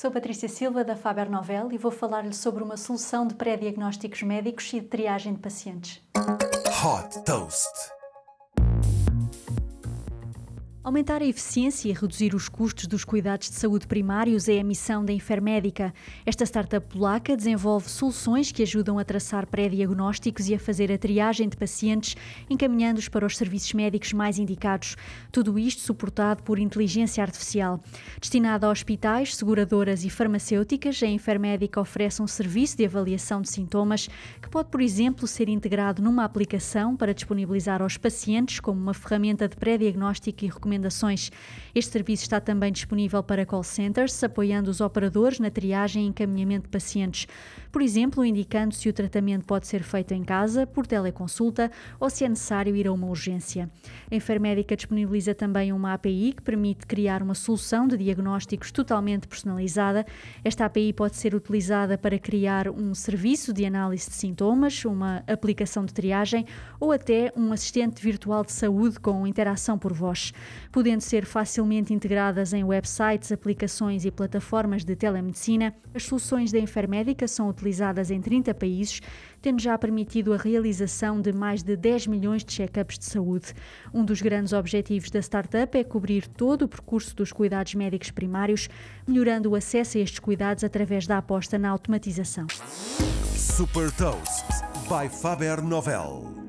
Sou Patrícia Silva da Faber Novel e vou falar-lhe sobre uma solução de pré-diagnósticos médicos e de triagem de pacientes. Hot Toast. Aumentar a eficiência e reduzir os custos dos cuidados de saúde primários é a missão da Enfermédica. Esta startup polaca desenvolve soluções que ajudam a traçar pré-diagnósticos e a fazer a triagem de pacientes, encaminhando-os para os serviços médicos mais indicados. Tudo isto suportado por inteligência artificial. Destinada a hospitais, seguradoras e farmacêuticas, a Enfermédica oferece um serviço de avaliação de sintomas que pode, por exemplo, ser integrado numa aplicação para disponibilizar aos pacientes como uma ferramenta de pré-diagnóstico e recomendação recomendações. Este serviço está também disponível para call centers, apoiando os operadores na triagem e encaminhamento de pacientes. Por exemplo, indicando se o tratamento pode ser feito em casa, por teleconsulta ou se é necessário ir a uma urgência. A Enfermédica disponibiliza também uma API que permite criar uma solução de diagnósticos totalmente personalizada. Esta API pode ser utilizada para criar um serviço de análise de sintomas, uma aplicação de triagem ou até um assistente virtual de saúde com interação por voz podendo ser facilmente integradas em websites, aplicações e plataformas de telemedicina. As soluções da Enfermédica são utilizadas em 30 países, tendo já permitido a realização de mais de 10 milhões de check-ups de saúde. Um dos grandes objetivos da startup é cobrir todo o percurso dos cuidados médicos primários, melhorando o acesso a estes cuidados através da aposta na automatização. Super Toast by Faber Novel.